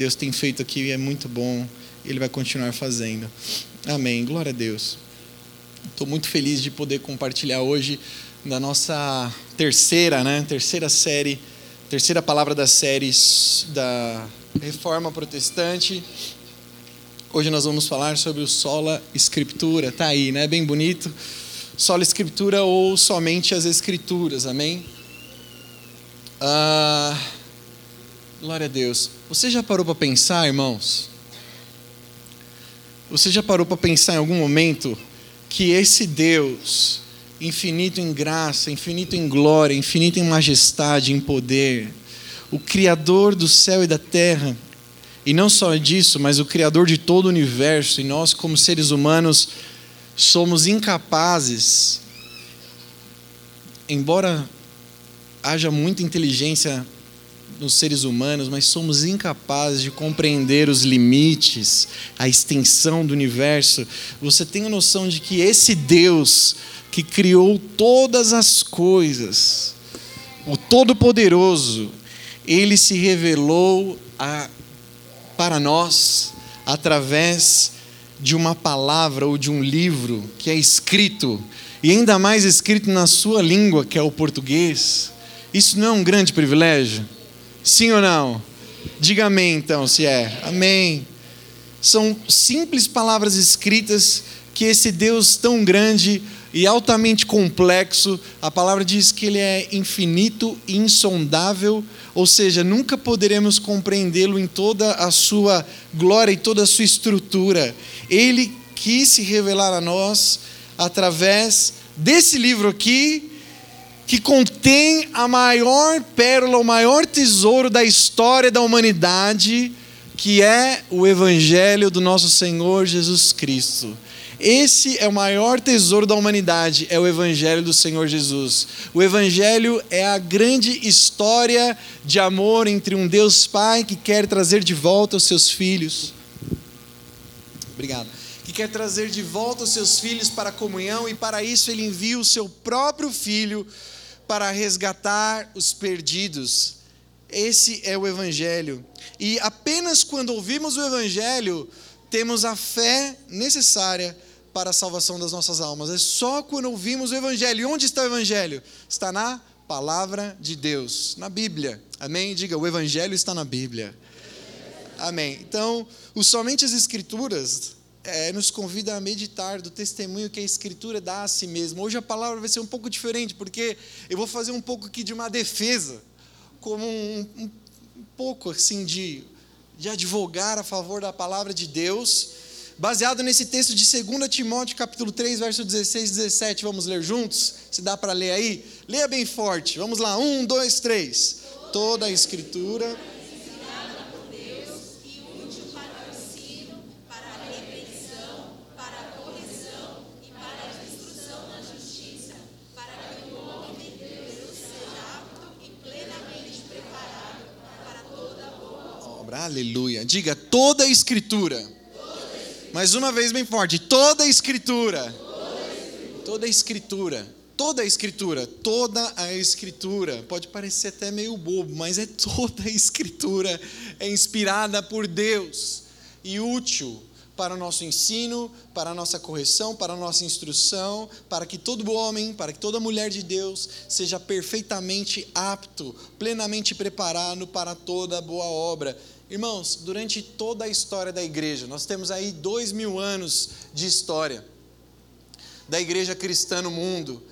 Deus tem feito aqui é muito bom Ele vai continuar fazendo. Amém. Glória a Deus. Estou muito feliz de poder compartilhar hoje da nossa terceira, né? Terceira série, terceira palavra das séries da Reforma Protestante. Hoje nós vamos falar sobre o sola escritura. Tá aí, né? Bem bonito. Sola escritura ou somente as escrituras. Amém. Ah, glória a Deus. Você já parou para pensar, irmãos? Você já parou para pensar em algum momento que esse Deus, infinito em graça, infinito em glória, infinito em majestade, em poder, o Criador do céu e da terra, e não só disso, mas o Criador de todo o universo, e nós, como seres humanos, somos incapazes, embora haja muita inteligência nos seres humanos, mas somos incapazes de compreender os limites, a extensão do universo. Você tem a noção de que esse Deus que criou todas as coisas, o Todo-Poderoso, ele se revelou a, para nós através de uma palavra ou de um livro que é escrito, e ainda mais escrito na sua língua, que é o português. Isso não é um grande privilégio? Sim ou não? Diga amém então, se é. Amém. São simples palavras escritas que esse Deus tão grande e altamente complexo, a palavra diz que ele é infinito e insondável, ou seja, nunca poderemos compreendê-lo em toda a sua glória e toda a sua estrutura. Ele quis se revelar a nós através desse livro aqui, que contém a maior pérola, o maior tesouro da história da humanidade, que é o Evangelho do nosso Senhor Jesus Cristo. Esse é o maior tesouro da humanidade, é o Evangelho do Senhor Jesus. O Evangelho é a grande história de amor entre um Deus Pai que quer trazer de volta os seus filhos. Obrigado. Que quer trazer de volta os seus filhos para a comunhão e para isso ele envia o seu próprio filho para resgatar os perdidos. Esse é o Evangelho. E apenas quando ouvimos o Evangelho, temos a fé necessária para a salvação das nossas almas. É só quando ouvimos o Evangelho. E onde está o Evangelho? Está na palavra de Deus, na Bíblia. Amém? Diga, o Evangelho está na Bíblia. Amém. Então, o somente as Escrituras é, nos convida a meditar do testemunho que a Escritura dá a si mesma. Hoje a palavra vai ser um pouco diferente, porque eu vou fazer um pouco aqui de uma defesa, como um, um, um pouco assim de, de advogar a favor da palavra de Deus, baseado nesse texto de 2 Timóteo, capítulo 3, verso 16 e 17. Vamos ler juntos? Se dá para ler aí? Leia bem forte. Vamos lá, um, dois, três. Toda a Escritura Aleluia. Diga toda a escritura. Mais uma vez bem forte. Toda a escritura. Toda a escritura. Toda a escritura. Toda a escritura. Pode parecer até meio bobo, mas é toda a escritura é inspirada por Deus e útil para o nosso ensino, para a nossa correção, para a nossa instrução, para que todo homem, para que toda mulher de Deus seja perfeitamente apto, plenamente preparado para toda boa obra. Irmãos, durante toda a história da igreja, nós temos aí dois mil anos de história da igreja cristã no mundo.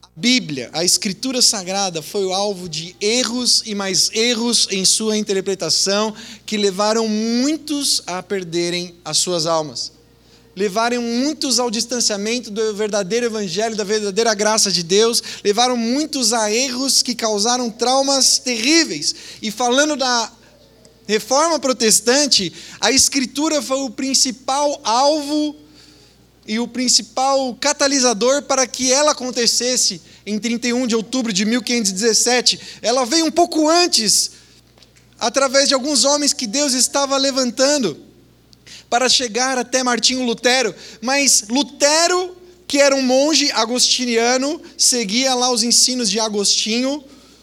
A Bíblia, a Escritura Sagrada, foi o alvo de erros e mais erros em sua interpretação que levaram muitos a perderem as suas almas. Levaram muitos ao distanciamento do verdadeiro evangelho, da verdadeira graça de Deus, levaram muitos a erros que causaram traumas terríveis. E falando da reforma protestante, a escritura foi o principal alvo e o principal catalisador para que ela acontecesse em 31 de outubro de 1517. Ela veio um pouco antes, através de alguns homens que Deus estava levantando para chegar até Martinho Lutero, mas Lutero, que era um monge agostiniano, seguia lá os ensinos de Agostinho,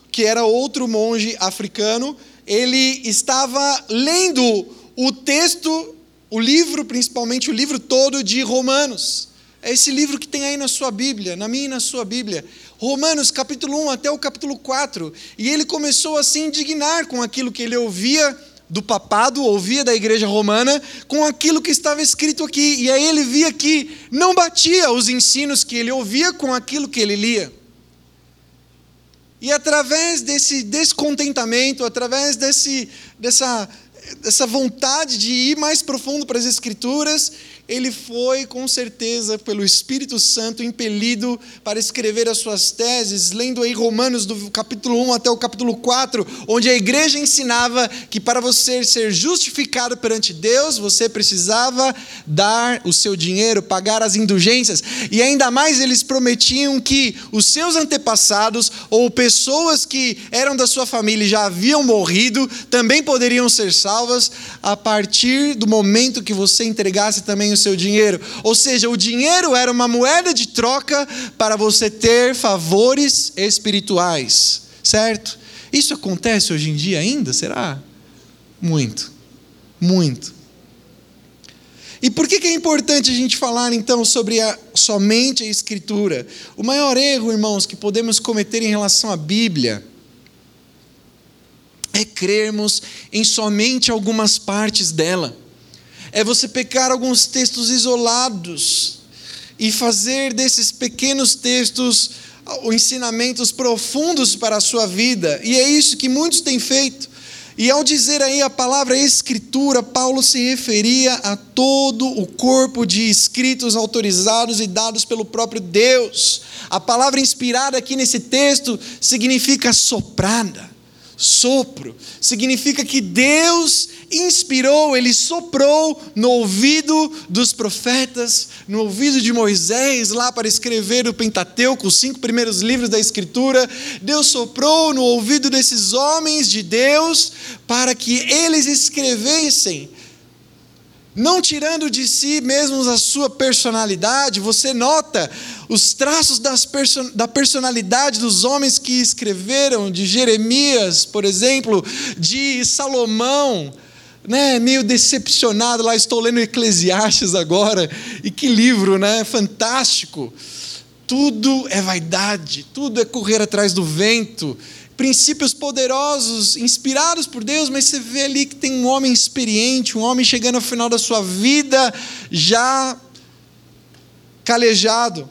que era outro monge africano, ele estava lendo o texto, o livro, principalmente o livro todo de Romanos. É esse livro que tem aí na sua Bíblia, na minha e na sua Bíblia. Romanos capítulo 1 até o capítulo 4. E ele começou a se indignar com aquilo que ele ouvia do papado, ouvia da igreja romana, com aquilo que estava escrito aqui. E aí ele via que não batia os ensinos que ele ouvia com aquilo que ele lia. E através desse descontentamento, através desse, dessa, dessa vontade de ir mais profundo para as Escrituras, ele foi, com certeza, pelo Espírito Santo, impelido para escrever as suas teses, lendo aí Romanos do capítulo 1 até o capítulo 4, onde a igreja ensinava que para você ser justificado perante Deus, você precisava dar o seu dinheiro, pagar as indulgências, e ainda mais eles prometiam que os seus antepassados ou pessoas que eram da sua família e já haviam morrido também poderiam ser salvas a partir do momento que você entregasse também o seu dinheiro. Ou seja, o dinheiro era uma moeda de troca para você ter favores espirituais, certo? Isso acontece hoje em dia ainda, será? Muito, muito. E por que, é importante a gente falar então sobre a, somente a Escritura? O maior erro, irmãos, que podemos cometer em relação à Bíblia é crermos em somente algumas partes dela é você pegar alguns textos isolados e fazer desses pequenos textos ensinamentos profundos para a sua vida. E é isso que muitos têm feito. E ao dizer aí a palavra escritura, Paulo se referia a todo o corpo de escritos autorizados e dados pelo próprio Deus. A palavra inspirada aqui nesse texto significa soprada sopro. Significa que Deus inspirou, ele soprou no ouvido dos profetas, no ouvido de Moisés, lá para escrever o Pentateuco, os cinco primeiros livros da Escritura. Deus soprou no ouvido desses homens de Deus para que eles escrevessem não tirando de si mesmos a sua personalidade, você nota os traços da personalidade dos homens que escreveram, de Jeremias, por exemplo, de Salomão, né, meio decepcionado lá, estou lendo Eclesiastes agora, e que livro, né, fantástico. Tudo é vaidade, tudo é correr atrás do vento, princípios poderosos, inspirados por Deus, mas você vê ali que tem um homem experiente, um homem chegando ao final da sua vida já calejado.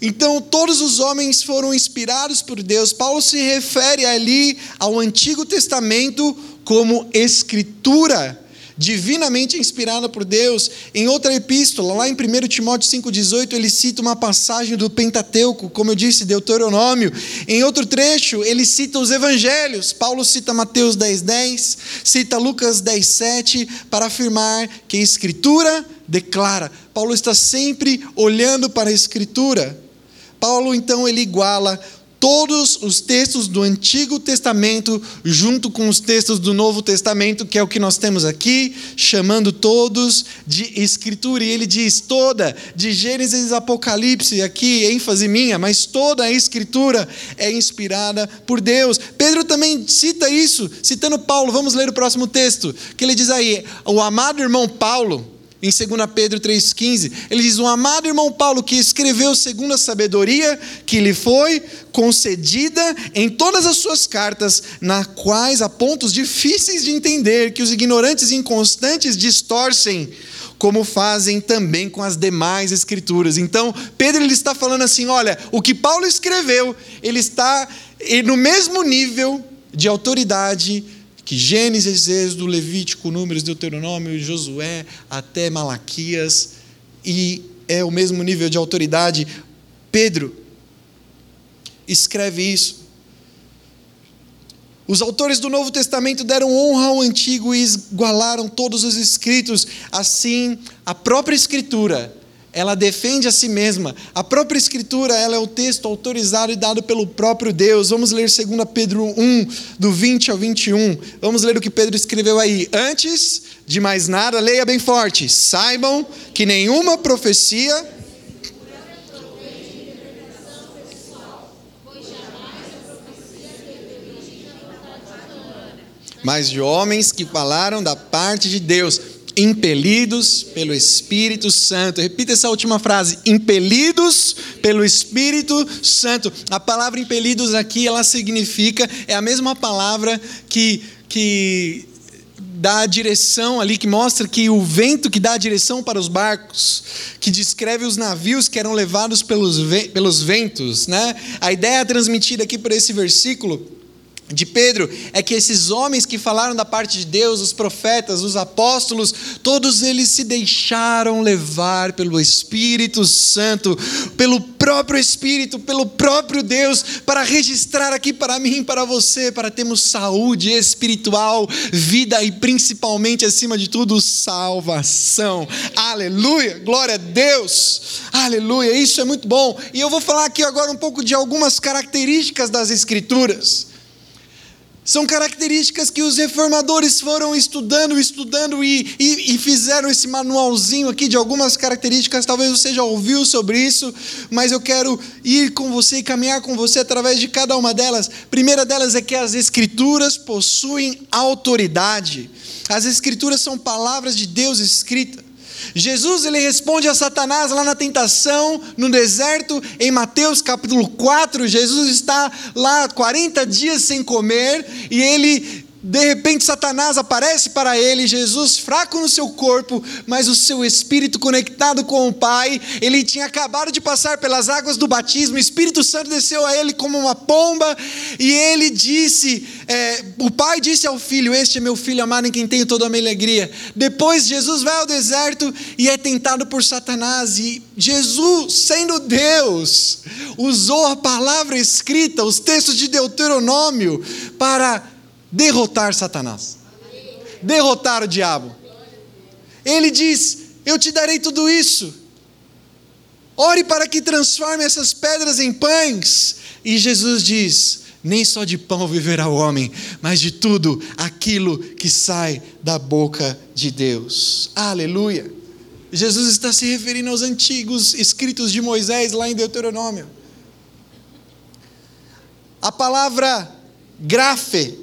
Então, todos os homens foram inspirados por Deus. Paulo se refere ali ao Antigo Testamento como escritura divinamente inspirada por Deus. Em outra epístola, lá em 1 Timóteo 5,18, ele cita uma passagem do Pentateuco, como eu disse, Deuteronômio. Em outro trecho, ele cita os evangelhos. Paulo cita Mateus 10,10, 10, cita Lucas 10,7, para afirmar que a Escritura declara. Paulo está sempre olhando para a Escritura. Paulo, então, ele iguala todos os textos do Antigo Testamento junto com os textos do Novo Testamento, que é o que nós temos aqui, chamando todos de Escritura. E ele diz toda, de Gênesis Apocalipse, aqui ênfase minha, mas toda a Escritura é inspirada por Deus. Pedro também cita isso, citando Paulo. Vamos ler o próximo texto, que ele diz aí: o amado irmão Paulo em 2 Pedro 3,15, ele diz: O amado irmão Paulo, que escreveu segundo a sabedoria que lhe foi concedida em todas as suas cartas, na quais há pontos difíceis de entender, que os ignorantes e inconstantes distorcem, como fazem também com as demais escrituras. Então, Pedro ele está falando assim: olha, o que Paulo escreveu, ele está no mesmo nível de autoridade que Gênesis, Êxodo, Levítico, Números, Deuteronômio, Josué, até Malaquias, e é o mesmo nível de autoridade. Pedro escreve isso. Os autores do Novo Testamento deram honra ao Antigo e igualaram todos os escritos. Assim, a própria Escritura, ela defende a si mesma. A própria Escritura, ela é o texto autorizado e dado pelo próprio Deus. Vamos ler 2 Pedro 1, do 20 ao 21. Vamos ler o que Pedro escreveu aí. Antes de mais nada, leia bem forte. Saibam que nenhuma profecia mas de homens que falaram da parte de Deus, impelidos pelo Espírito Santo. Repita essa última frase: impelidos pelo Espírito Santo. A palavra impelidos aqui, ela significa, é a mesma palavra que, que dá a direção ali, que mostra que o vento que dá a direção para os barcos, que descreve os navios que eram levados pelos, pelos ventos. Né? A ideia transmitida aqui por esse versículo de Pedro é que esses homens que falaram da parte de Deus, os profetas, os apóstolos, todos eles se deixaram levar pelo Espírito Santo, pelo próprio Espírito, pelo próprio Deus, para registrar aqui para mim para você, para termos saúde espiritual, vida e principalmente, acima de tudo, salvação. Aleluia! Glória a Deus! Aleluia! Isso é muito bom. E eu vou falar aqui agora um pouco de algumas características das Escrituras. São características que os reformadores foram estudando, estudando e, e, e, fizeram esse manualzinho aqui de algumas características. Talvez você já ouviu sobre isso, mas eu quero ir com você e caminhar com você através de cada uma delas. Primeira delas é que as Escrituras possuem autoridade. As Escrituras são palavras de Deus escritas. Jesus ele responde a Satanás lá na tentação, no deserto, em Mateus capítulo 4. Jesus está lá 40 dias sem comer e ele de repente, Satanás aparece para ele, Jesus fraco no seu corpo, mas o seu espírito conectado com o Pai. Ele tinha acabado de passar pelas águas do batismo, o Espírito Santo desceu a ele como uma pomba, e ele disse: é, O Pai disse ao filho: Este é meu filho amado em quem tenho toda a minha alegria. Depois, Jesus vai ao deserto e é tentado por Satanás, e Jesus, sendo Deus, usou a palavra escrita, os textos de Deuteronômio, para derrotar Satanás, derrotar o diabo. Ele diz: Eu te darei tudo isso. Ore para que transforme essas pedras em pães. E Jesus diz: Nem só de pão viverá o homem, mas de tudo aquilo que sai da boca de Deus. Aleluia. Jesus está se referindo aos antigos escritos de Moisés lá em Deuteronômio. A palavra grafe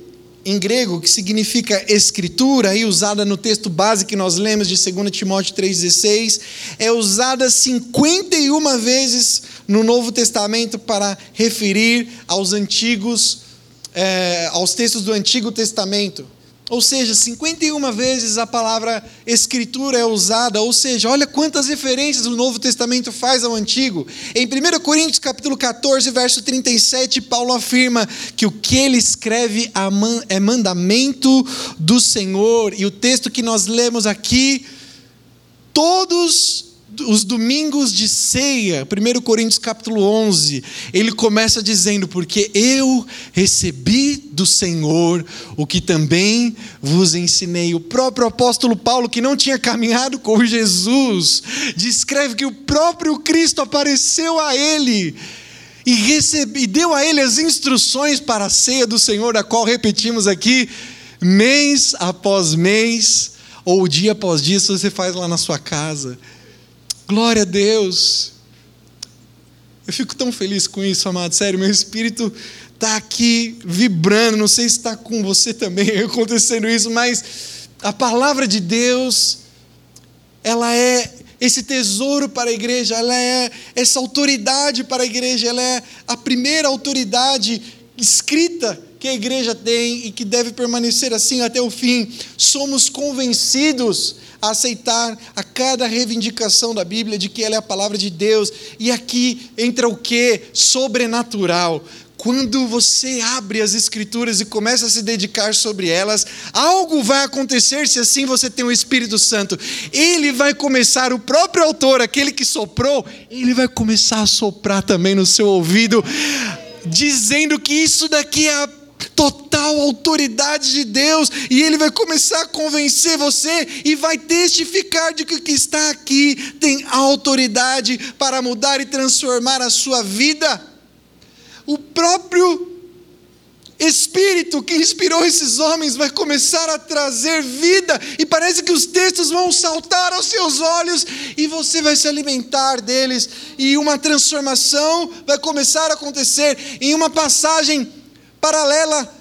em grego, que significa escritura, aí usada no texto base que nós lemos de 2 Timóteo 3,16, é usada 51 vezes no Novo Testamento para referir aos antigos, é, aos textos do Antigo Testamento. Ou seja, 51 vezes a palavra escritura é usada, ou seja, olha quantas referências o Novo Testamento faz ao Antigo. Em 1 Coríntios capítulo 14, verso 37, Paulo afirma que o que ele escreve é mandamento do Senhor. E o texto que nós lemos aqui, todos os domingos de ceia, 1 Coríntios capítulo 11, ele começa dizendo: Porque eu recebi do Senhor o que também vos ensinei. O próprio apóstolo Paulo, que não tinha caminhado com Jesus, descreve que o próprio Cristo apareceu a ele. E, recebe, e deu a ele as instruções para a ceia do Senhor, a qual repetimos aqui, mês após mês, ou dia após dia, se você faz lá na sua casa. Glória a Deus. Eu fico tão feliz com isso, amado. Sério, meu espírito está aqui vibrando. Não sei se está com você também acontecendo isso, mas a palavra de Deus, ela é esse tesouro para a igreja, ela é essa autoridade para a igreja, ela é a primeira autoridade escrita que a igreja tem e que deve permanecer assim até o fim. Somos convencidos aceitar a cada reivindicação da Bíblia de que ela é a palavra de Deus. E aqui entra o que? Sobrenatural. quando você abre as Escrituras e começa a se dedicar sobre elas, algo vai acontecer se assim você tem o Espírito Santo. Ele vai começar, o próprio autor, aquele que soprou, ele vai começar a soprar também no seu ouvido, dizendo que isso daqui é a total autoridade de Deus, e Ele vai começar a convencer você e vai testificar de que o que está aqui tem autoridade para mudar e transformar a sua vida. O próprio Espírito que inspirou esses homens vai começar a trazer vida, e parece que os textos vão saltar aos seus olhos, e você vai se alimentar deles, e uma transformação vai começar a acontecer. Em uma passagem paralela,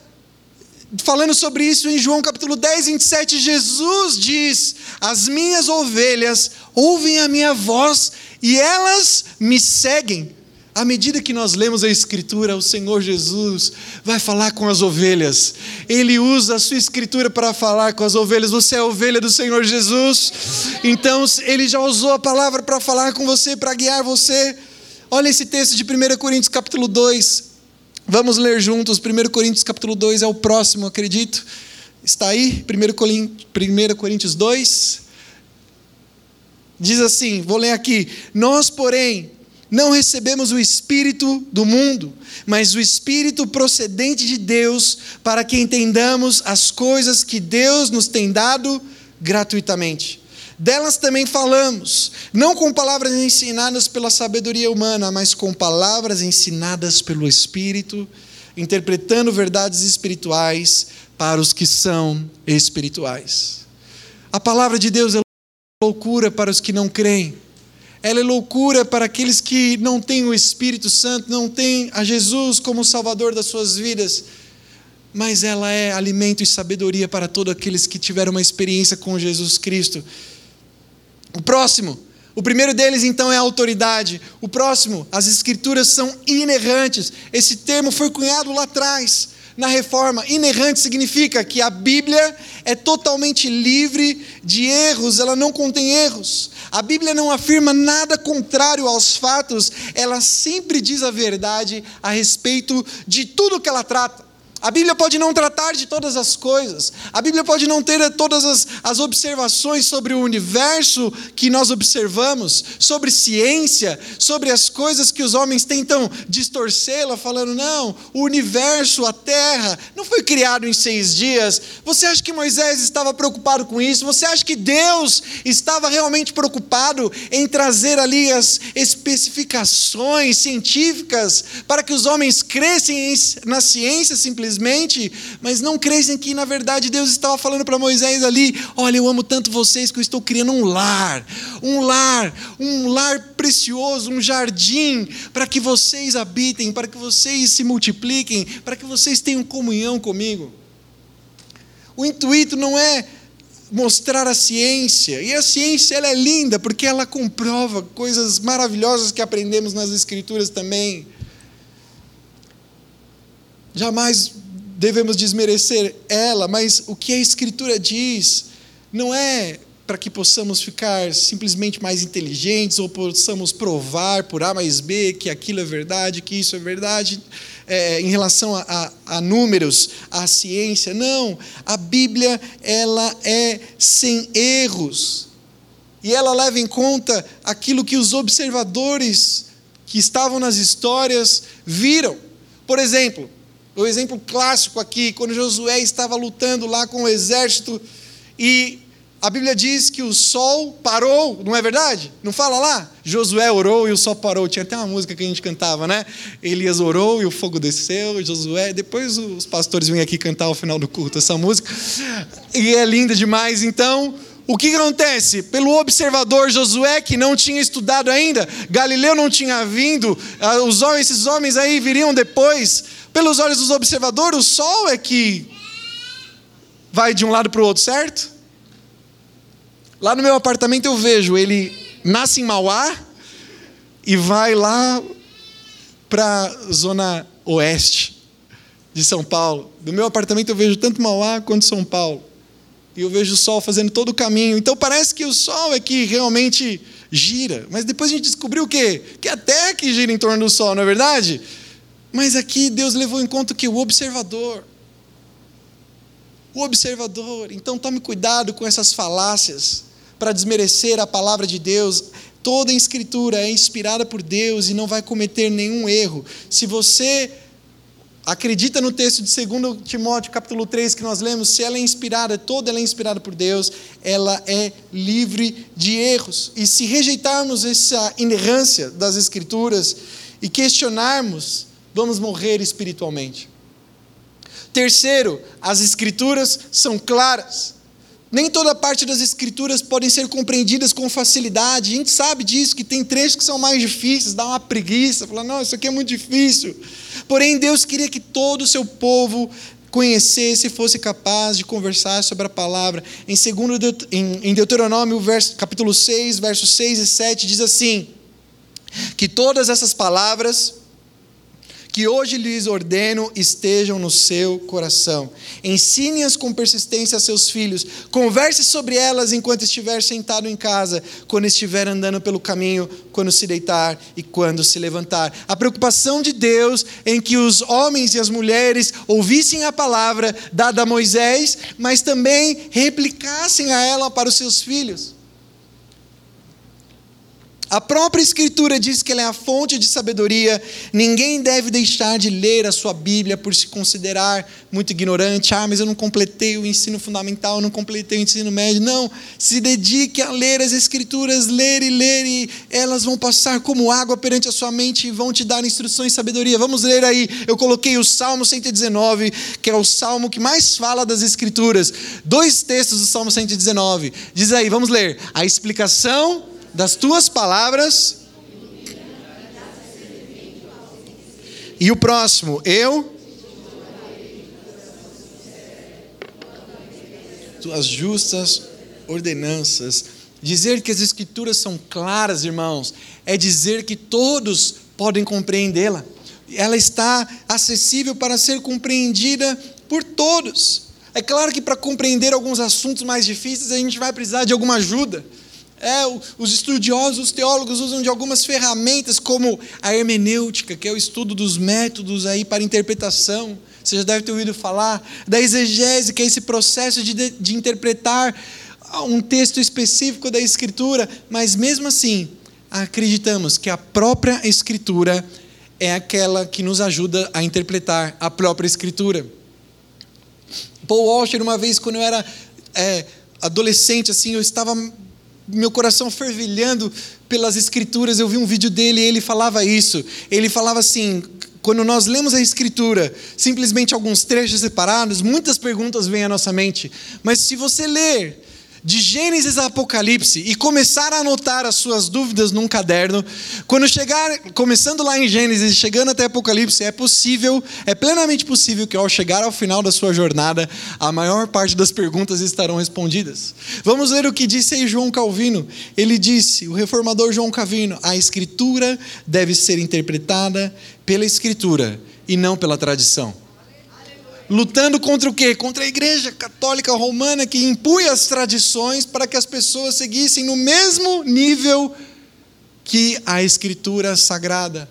falando sobre isso em João capítulo 10, 27, Jesus diz: As minhas ovelhas ouvem a minha voz e elas me seguem. À medida que nós lemos a Escritura, o Senhor Jesus vai falar com as ovelhas. Ele usa a sua Escritura para falar com as ovelhas. Você é ovelha do Senhor Jesus. Então, ele já usou a palavra para falar com você, para guiar você. Olha esse texto de 1 Coríntios, capítulo 2, Vamos ler juntos, 1 Coríntios capítulo 2 é o próximo, acredito. Está aí, 1 Coríntios 2. Diz assim, vou ler aqui: Nós, porém, não recebemos o Espírito do mundo, mas o Espírito procedente de Deus, para que entendamos as coisas que Deus nos tem dado gratuitamente. Delas também falamos, não com palavras ensinadas pela sabedoria humana, mas com palavras ensinadas pelo Espírito, interpretando verdades espirituais para os que são espirituais. A palavra de Deus é loucura para os que não creem. Ela é loucura para aqueles que não têm o Espírito Santo, não têm a Jesus como Salvador das suas vidas. Mas ela é alimento e sabedoria para todos aqueles que tiveram uma experiência com Jesus Cristo o próximo, o primeiro deles então é a autoridade. O próximo, as escrituras são inerrantes. Esse termo foi cunhado lá atrás, na reforma. Inerrante significa que a Bíblia é totalmente livre de erros, ela não contém erros. A Bíblia não afirma nada contrário aos fatos, ela sempre diz a verdade a respeito de tudo que ela trata. A Bíblia pode não tratar de todas as coisas, a Bíblia pode não ter todas as, as observações sobre o universo que nós observamos, sobre ciência, sobre as coisas que os homens tentam distorcê-la, falando, não, o universo, a terra, não foi criado em seis dias. Você acha que Moisés estava preocupado com isso? Você acha que Deus estava realmente preocupado em trazer ali as especificações científicas para que os homens crescem na ciência simplesmente? Mas não crescem que na verdade Deus estava falando para Moisés ali: olha, eu amo tanto vocês que eu estou criando um lar, um lar, um lar precioso, um jardim, para que vocês habitem, para que vocês se multipliquem, para que vocês tenham comunhão comigo. O intuito não é mostrar a ciência. E a ciência ela é linda porque ela comprova coisas maravilhosas que aprendemos nas escrituras também. Jamais devemos desmerecer ela, mas o que a Escritura diz não é para que possamos ficar simplesmente mais inteligentes ou possamos provar por A mais B que aquilo é verdade, que isso é verdade, é, em relação a, a, a, números, à ciência. Não, a Bíblia ela é sem erros e ela leva em conta aquilo que os observadores que estavam nas histórias viram. Por exemplo, o exemplo clássico aqui, quando Josué estava lutando lá com o exército e a Bíblia diz que o sol parou, não é verdade? Não fala lá? Josué orou e o sol parou. Tinha até uma música que a gente cantava, né? Elias orou e o fogo desceu, Josué. Depois os pastores vêm aqui cantar ao final do culto essa música. E é linda demais. Então, o que acontece? Pelo observador Josué, que não tinha estudado ainda, Galileu não tinha vindo, ah, esses homens aí viriam depois. Pelos olhos dos observadores, o sol é que vai de um lado para o outro, certo? Lá no meu apartamento eu vejo, ele nasce em Mauá e vai lá para a zona oeste de São Paulo. Do meu apartamento eu vejo tanto Mauá quanto São Paulo. E eu vejo o sol fazendo todo o caminho. Então parece que o sol é que realmente gira. Mas depois a gente descobriu o quê? Que a Terra que gira em torno do sol, não é verdade? Mas aqui Deus levou em conta que o observador. O observador. Então tome cuidado com essas falácias para desmerecer a palavra de Deus. Toda a escritura é inspirada por Deus e não vai cometer nenhum erro. Se você acredita no texto de 2 Timóteo capítulo 3 que nós lemos, se ela é inspirada, toda ela é inspirada por Deus, ela é livre de erros. E se rejeitarmos essa inerrância das escrituras e questionarmos, vamos morrer espiritualmente. Terceiro, as escrituras são claras. Nem toda parte das escrituras podem ser compreendidas com facilidade. A gente sabe disso, que tem trechos que são mais difíceis, dá uma preguiça, fala, não, isso aqui é muito difícil. Porém, Deus queria que todo o seu povo conhecesse e fosse capaz de conversar sobre a palavra. Em, segundo, em Deuteronômio, verso, capítulo 6, versos 6 e 7, diz assim: que todas essas palavras que hoje lhes ordeno estejam no seu coração. Ensine-as com persistência a seus filhos. Converse sobre elas enquanto estiver sentado em casa, quando estiver andando pelo caminho, quando se deitar e quando se levantar. A preocupação de Deus em que os homens e as mulheres ouvissem a palavra dada a Moisés, mas também replicassem a ela para os seus filhos. A própria Escritura diz que ela é a fonte de sabedoria. Ninguém deve deixar de ler a sua Bíblia por se considerar muito ignorante. Ah, mas eu não completei o ensino fundamental, eu não completei o ensino médio. Não, se dedique a ler as Escrituras, ler e ler, e elas vão passar como água perante a sua mente e vão te dar instruções e sabedoria. Vamos ler aí. Eu coloquei o Salmo 119, que é o salmo que mais fala das Escrituras. Dois textos do Salmo 119. Diz aí, vamos ler. A explicação das tuas palavras. E o próximo, eu. Tuas justas ordenanças. Dizer que as Escrituras são claras, irmãos, é dizer que todos podem compreendê-la. Ela está acessível para ser compreendida por todos. É claro que para compreender alguns assuntos mais difíceis a gente vai precisar de alguma ajuda. É, os estudiosos, os teólogos usam de algumas ferramentas, como a hermenêutica, que é o estudo dos métodos aí para interpretação. Você já deve ter ouvido falar. Da exegese, que é esse processo de, de interpretar um texto específico da Escritura. Mas mesmo assim, acreditamos que a própria Escritura é aquela que nos ajuda a interpretar a própria Escritura. Paul Washer, uma vez, quando eu era é, adolescente, assim, eu estava meu coração fervilhando pelas escrituras, eu vi um vídeo dele e ele falava isso. Ele falava assim: quando nós lemos a escritura, simplesmente alguns trechos separados, muitas perguntas vêm à nossa mente. Mas se você ler de Gênesis a Apocalipse e começar a anotar as suas dúvidas num caderno, quando chegar, começando lá em Gênesis e chegando até Apocalipse, é possível, é plenamente possível que ao chegar ao final da sua jornada, a maior parte das perguntas estarão respondidas. Vamos ver o que disse aí João Calvino. Ele disse, o reformador João Calvino, a escritura deve ser interpretada pela escritura e não pela tradição lutando contra o quê? Contra a igreja católica romana que impunha as tradições para que as pessoas seguissem no mesmo nível que a escritura sagrada.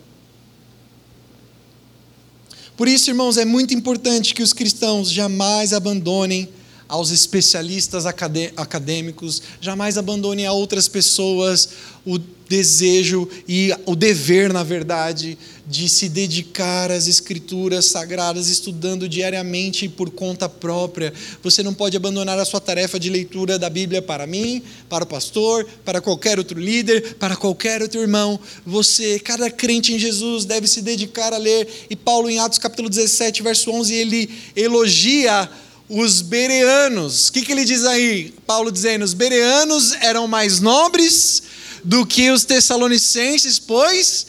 Por isso, irmãos, é muito importante que os cristãos jamais abandonem aos especialistas acadêmicos, jamais abandonem a outras pessoas o desejo e o dever, na verdade, de se dedicar às escrituras sagradas, estudando diariamente por conta própria. Você não pode abandonar a sua tarefa de leitura da Bíblia para mim, para o pastor, para qualquer outro líder, para qualquer outro irmão. Você, cada crente em Jesus, deve se dedicar a ler. E Paulo, em Atos capítulo 17, verso 11, ele elogia os bereanos. O que, que ele diz aí? Paulo dizendo: os bereanos eram mais nobres do que os tessalonicenses, pois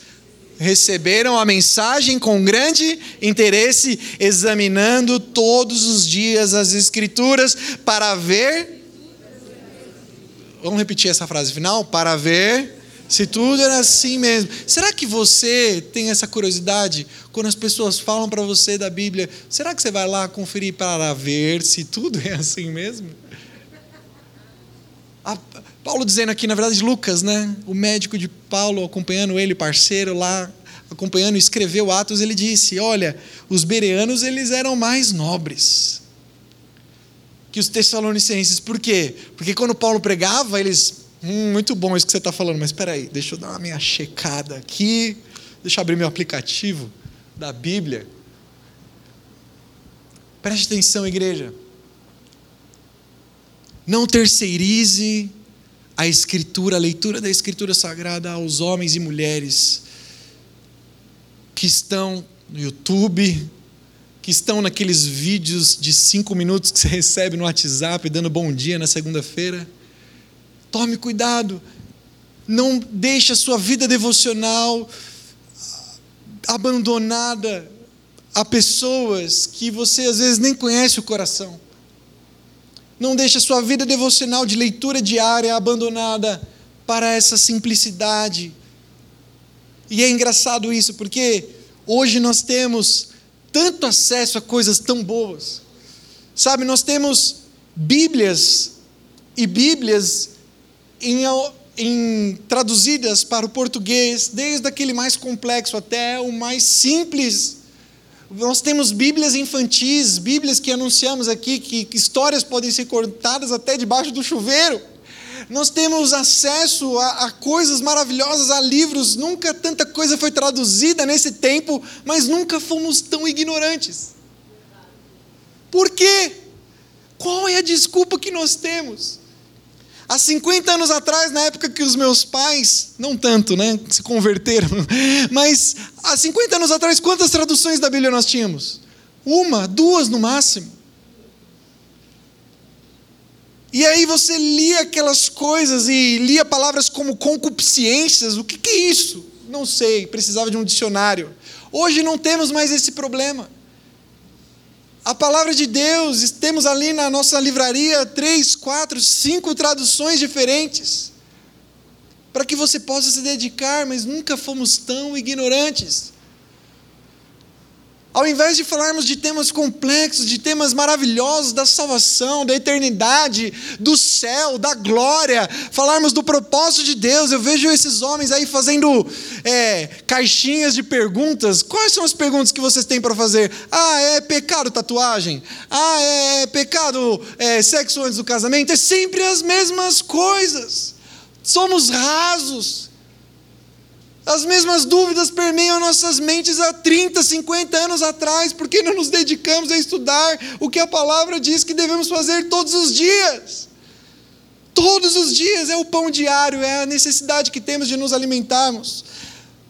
receberam a mensagem com grande interesse, examinando todos os dias as Escrituras para ver. Vamos repetir essa frase final? Para ver se tudo era assim mesmo. Será que você tem essa curiosidade quando as pessoas falam para você da Bíblia? Será que você vai lá conferir para ver se tudo é assim mesmo? A Paulo dizendo aqui, na verdade, Lucas, né? O médico de Paulo acompanhando ele, parceiro lá, acompanhando, escreveu Atos, ele disse: Olha, os bereanos eles eram mais nobres que os tessalonicenses. Por quê? Porque quando Paulo pregava, eles. Hum, muito bom isso que você está falando, mas espera aí, deixa eu dar uma minha checada aqui, deixa eu abrir meu aplicativo da Bíblia. Preste atenção, igreja. Não terceirize a escritura, a leitura da escritura sagrada aos homens e mulheres que estão no YouTube, que estão naqueles vídeos de cinco minutos que você recebe no WhatsApp dando bom dia na segunda-feira. Tome cuidado, não deixe a sua vida devocional abandonada a pessoas que você às vezes nem conhece o coração. Não deixe a sua vida devocional de leitura diária abandonada para essa simplicidade. E é engraçado isso, porque hoje nós temos tanto acesso a coisas tão boas. Sabe, nós temos Bíblias e Bíblias em, em, traduzidas para o português, desde aquele mais complexo até o mais simples nós temos Bíblias infantis, Bíblias que anunciamos aqui, que, que histórias podem ser contadas até debaixo do chuveiro. Nós temos acesso a, a, coisas maravilhosas, a livros. Nunca tanta coisa foi traduzida nesse tempo, mas nunca fomos tão ignorantes. Por quê? Qual é a desculpa que nós temos? Há 50 anos atrás, na época que os meus pais, não tanto, né, se converteram, mas há 50 anos atrás, quantas traduções da Bíblia nós tínhamos? Uma, duas no máximo. E aí você lia aquelas coisas e lia palavras como concupiscências, o que, que é isso? Não sei, precisava de um dicionário. Hoje não temos mais esse problema. A palavra de Deus, temos ali na nossa livraria três, quatro, cinco traduções diferentes, para que você possa se dedicar, mas nunca fomos tão ignorantes. Ao invés de falarmos de temas complexos, de temas maravilhosos da salvação, da eternidade, do céu, da glória, falarmos do propósito de Deus, eu vejo esses homens aí fazendo é, caixinhas de perguntas. Quais são as perguntas que vocês têm para fazer? Ah, é pecado tatuagem? Ah, é pecado é, sexo antes do casamento? É sempre as mesmas coisas. Somos rasos. As mesmas dúvidas permeiam nossas mentes há 30, 50 anos atrás, porque não nos dedicamos a estudar o que a palavra diz que devemos fazer todos os dias. Todos os dias é o pão diário, é a necessidade que temos de nos alimentarmos.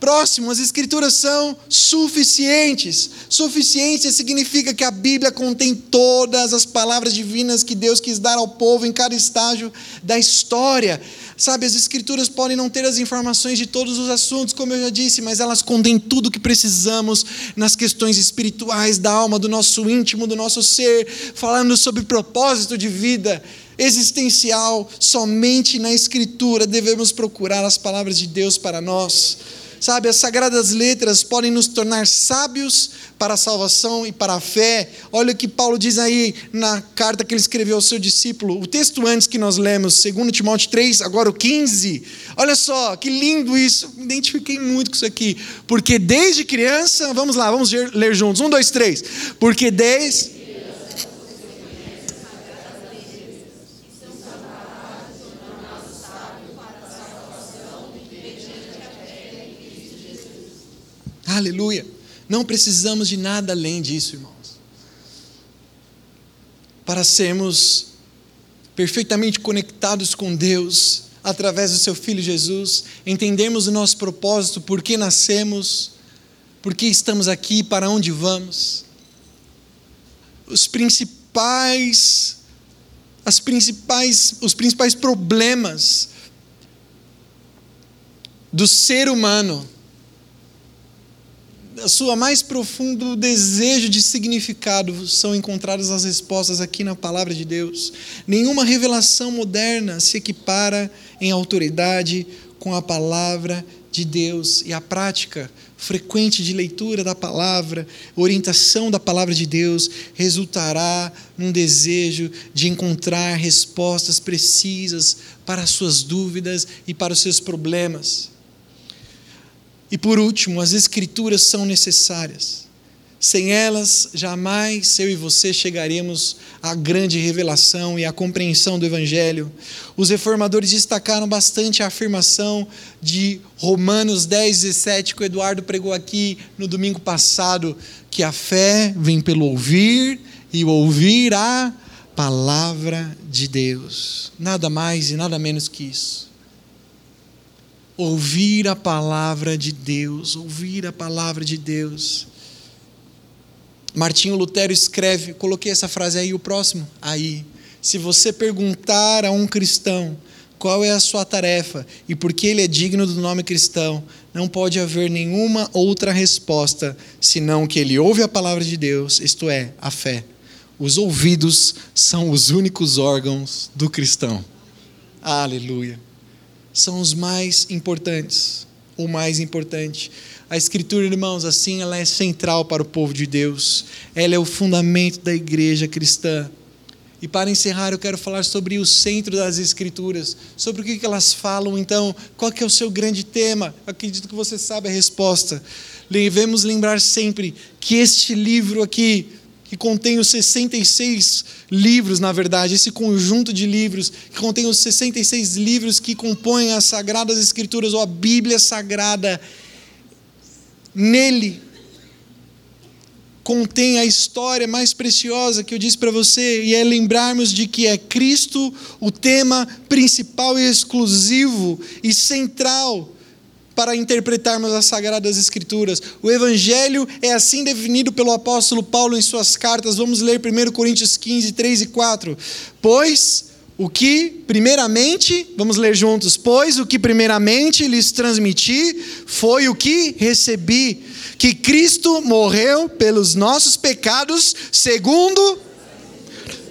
Próximo, as escrituras são suficientes. Suficiência significa que a Bíblia contém todas as palavras divinas que Deus quis dar ao povo em cada estágio da história. Sabe, as escrituras podem não ter as informações de todos os assuntos, como eu já disse, mas elas contêm tudo o que precisamos nas questões espirituais da alma, do nosso íntimo, do nosso ser, falando sobre propósito de vida existencial. Somente na escritura devemos procurar as palavras de Deus para nós. Sabe, as sagradas letras podem nos tornar sábios para a salvação e para a fé. Olha o que Paulo diz aí na carta que ele escreveu ao seu discípulo. O texto antes que nós lemos, 2 Timóteo 3, agora o 15. Olha só, que lindo isso. Me identifiquei muito com isso aqui. Porque desde criança, vamos lá, vamos ler juntos. Um, dois, três. Porque desde Aleluia. Não precisamos de nada além disso, irmãos. Para sermos perfeitamente conectados com Deus através do seu filho Jesus, entendermos o nosso propósito, por que nascemos, por que estamos aqui, para onde vamos. Os principais as principais os principais problemas do ser humano sua mais profundo desejo de significado são encontradas as respostas aqui na palavra de Deus. Nenhuma revelação moderna se equipara em autoridade com a palavra de Deus e a prática frequente de leitura da palavra, orientação da palavra de Deus, resultará num desejo de encontrar respostas precisas para as suas dúvidas e para os seus problemas. E por último, as Escrituras são necessárias. Sem elas, jamais eu e você chegaremos à grande revelação e à compreensão do Evangelho. Os reformadores destacaram bastante a afirmação de Romanos 10, 17, que o Eduardo pregou aqui no domingo passado, que a fé vem pelo ouvir e ouvir a palavra de Deus. Nada mais e nada menos que isso. Ouvir a palavra de Deus, ouvir a palavra de Deus. Martinho Lutero escreve, coloquei essa frase aí, o próximo, aí. Se você perguntar a um cristão qual é a sua tarefa e por que ele é digno do nome cristão, não pode haver nenhuma outra resposta senão que ele ouve a palavra de Deus, isto é, a fé. Os ouvidos são os únicos órgãos do cristão. Aleluia. São os mais importantes, o mais importante. A Escritura, irmãos, assim, ela é central para o povo de Deus. Ela é o fundamento da igreja cristã. E para encerrar, eu quero falar sobre o centro das Escrituras, sobre o que elas falam, então, qual que é o seu grande tema? Acredito que você sabe a resposta. Devemos lembrar sempre que este livro aqui, que contém os 66 livros, na verdade, esse conjunto de livros, que contém os 66 livros que compõem as Sagradas Escrituras, ou a Bíblia Sagrada, nele contém a história mais preciosa que eu disse para você, e é lembrarmos de que é Cristo o tema principal e exclusivo e central para interpretarmos as Sagradas Escrituras. O Evangelho é assim definido pelo apóstolo Paulo em suas cartas. Vamos ler 1 Coríntios 15, 3 e 4. Pois o que primeiramente, vamos ler juntos, pois o que primeiramente lhes transmiti foi o que recebi, que Cristo morreu pelos nossos pecados, segundo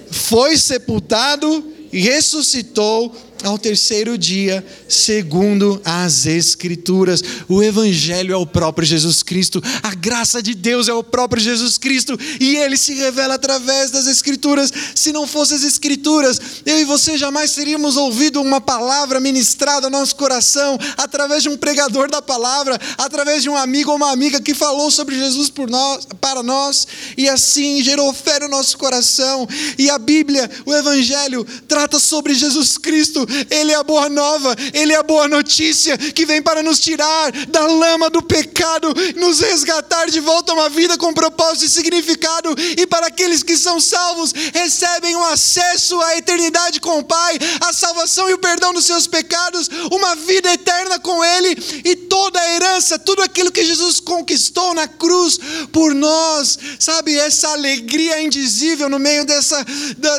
foi sepultado e ressuscitou ao terceiro dia, segundo as Escrituras. O Evangelho é o próprio Jesus Cristo, a graça de Deus é o próprio Jesus Cristo, e ele se revela através das Escrituras. Se não fossem as Escrituras, eu e você jamais teríamos ouvido uma palavra ministrada ao nosso coração, através de um pregador da palavra, através de um amigo ou uma amiga que falou sobre Jesus por nós, para nós, e assim gerou fé no nosso coração. E a Bíblia, o Evangelho, trata sobre Jesus Cristo ele é a boa nova, Ele é a boa notícia que vem para nos tirar da lama do pecado, nos resgatar de volta a uma vida com propósito e significado, e para aqueles que são salvos, recebem um acesso à eternidade com o Pai, a salvação e o perdão dos seus pecados, uma vida eterna com Ele e toda a herança, tudo aquilo que Jesus conquistou na cruz por nós, sabe? Essa alegria indizível no meio dessa,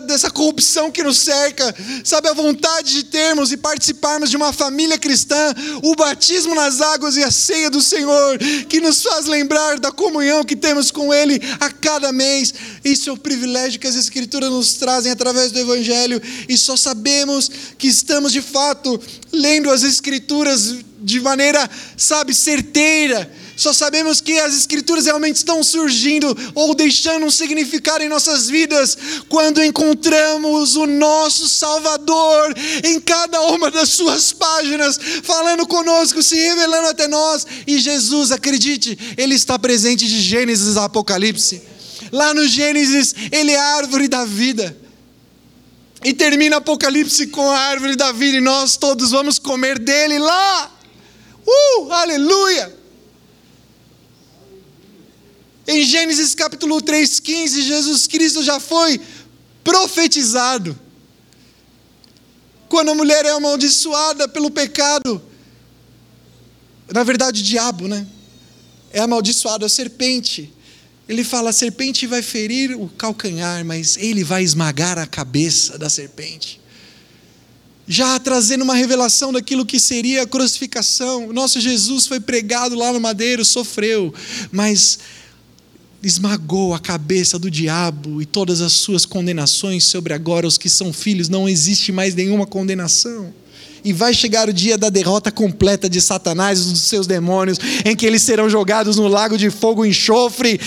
dessa corrupção que nos cerca, sabe? A vontade de termos e participarmos de uma família cristã, o batismo nas águas e a ceia do Senhor, que nos faz lembrar da comunhão que temos com Ele a cada mês. Isso é o privilégio que as Escrituras nos trazem através do Evangelho, e só sabemos que estamos de fato lendo as Escrituras de maneira, sabe, certeira só sabemos que as Escrituras realmente estão surgindo ou deixando um significado em nossas vidas quando encontramos o nosso Salvador em cada uma das suas páginas, falando conosco, se revelando até nós. E Jesus, acredite, Ele está presente de Gênesis a Apocalipse. Lá no Gênesis, Ele é a árvore da vida. E termina Apocalipse com a árvore da vida, e nós todos vamos comer dele lá. Uh, aleluia! Em Gênesis capítulo 3,15, Jesus Cristo já foi profetizado. Quando a mulher é amaldiçoada pelo pecado, na verdade, o diabo, né? É amaldiçoado, a serpente. Ele fala: a serpente vai ferir o calcanhar, mas ele vai esmagar a cabeça da serpente. Já trazendo uma revelação daquilo que seria a crucificação. Nosso Jesus foi pregado lá no madeiro, sofreu, mas esmagou a cabeça do diabo e todas as suas condenações sobre agora os que são filhos, não existe mais nenhuma condenação. E vai chegar o dia da derrota completa de Satanás e dos seus demônios, em que eles serão jogados no lago de fogo e enxofre,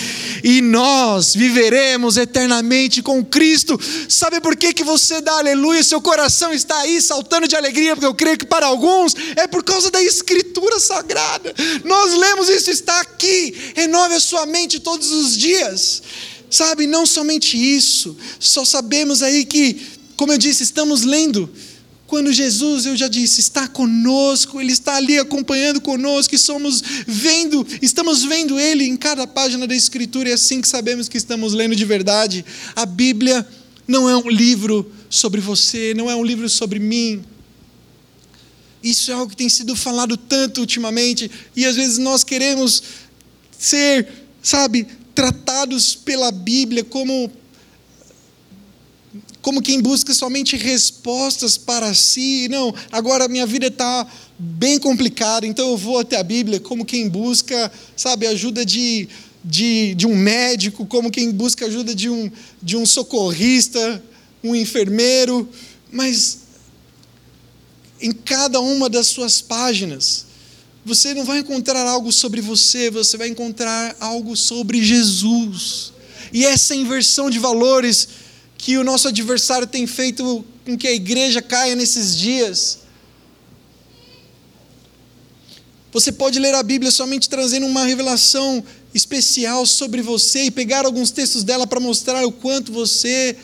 e nós viveremos eternamente com Cristo. Sabe por que, que você dá aleluia? Seu coração está aí saltando de alegria, porque eu creio que para alguns é por causa da Escritura Sagrada. Nós lemos isso, está aqui. Renove a sua mente todos os dias. Sabe, não somente isso, só sabemos aí que, como eu disse, estamos lendo quando Jesus, eu já disse, está conosco, Ele está ali acompanhando conosco, e somos vendo, estamos vendo Ele em cada página da Escritura, e é assim que sabemos que estamos lendo de verdade. A Bíblia não é um livro sobre você, não é um livro sobre mim. Isso é algo que tem sido falado tanto ultimamente, e às vezes nós queremos ser, sabe, tratados pela Bíblia como como quem busca somente respostas para si. Não, agora minha vida está bem complicada, então eu vou até a Bíblia como quem busca, sabe, ajuda de, de, de um médico, como quem busca ajuda de um, de um socorrista, um enfermeiro. Mas em cada uma das suas páginas, você não vai encontrar algo sobre você, você vai encontrar algo sobre Jesus. E essa inversão de valores que o nosso adversário tem feito com que a igreja caia nesses dias. Você pode ler a Bíblia somente trazendo uma revelação especial sobre você e pegar alguns textos dela para mostrar o quanto você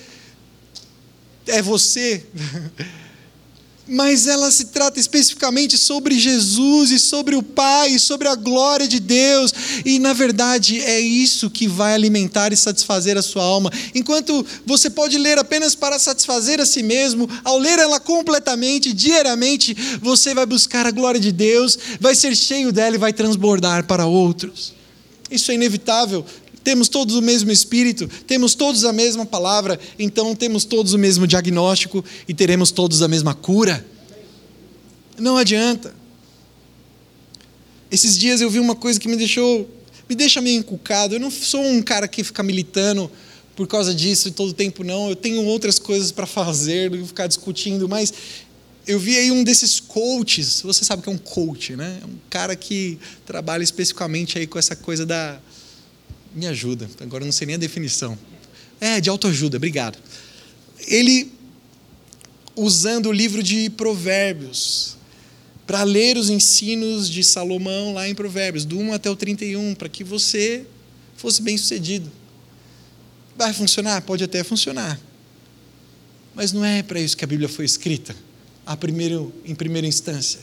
é você. mas ela se trata especificamente sobre Jesus e sobre o Pai, e sobre a glória de Deus, e na verdade é isso que vai alimentar e satisfazer a sua alma. Enquanto você pode ler apenas para satisfazer a si mesmo, ao ler ela completamente, diariamente, você vai buscar a glória de Deus, vai ser cheio dela e vai transbordar para outros. Isso é inevitável, temos todos o mesmo espírito, temos todos a mesma palavra, então temos todos o mesmo diagnóstico e teremos todos a mesma cura. Não adianta. Esses dias eu vi uma coisa que me deixou, me deixa meio encucado. Eu não sou um cara que fica militando por causa disso todo tempo, não. Eu tenho outras coisas para fazer do que ficar discutindo, mas eu vi aí um desses coaches, você sabe que é um coach, né? É um cara que trabalha especificamente aí com essa coisa da me ajuda, agora não sei nem a definição. É, de autoajuda, obrigado. Ele, usando o livro de Provérbios, para ler os ensinos de Salomão lá em Provérbios, do 1 até o 31, para que você fosse bem sucedido. Vai funcionar? Pode até funcionar. Mas não é para isso que a Bíblia foi escrita, a primeiro, em primeira instância.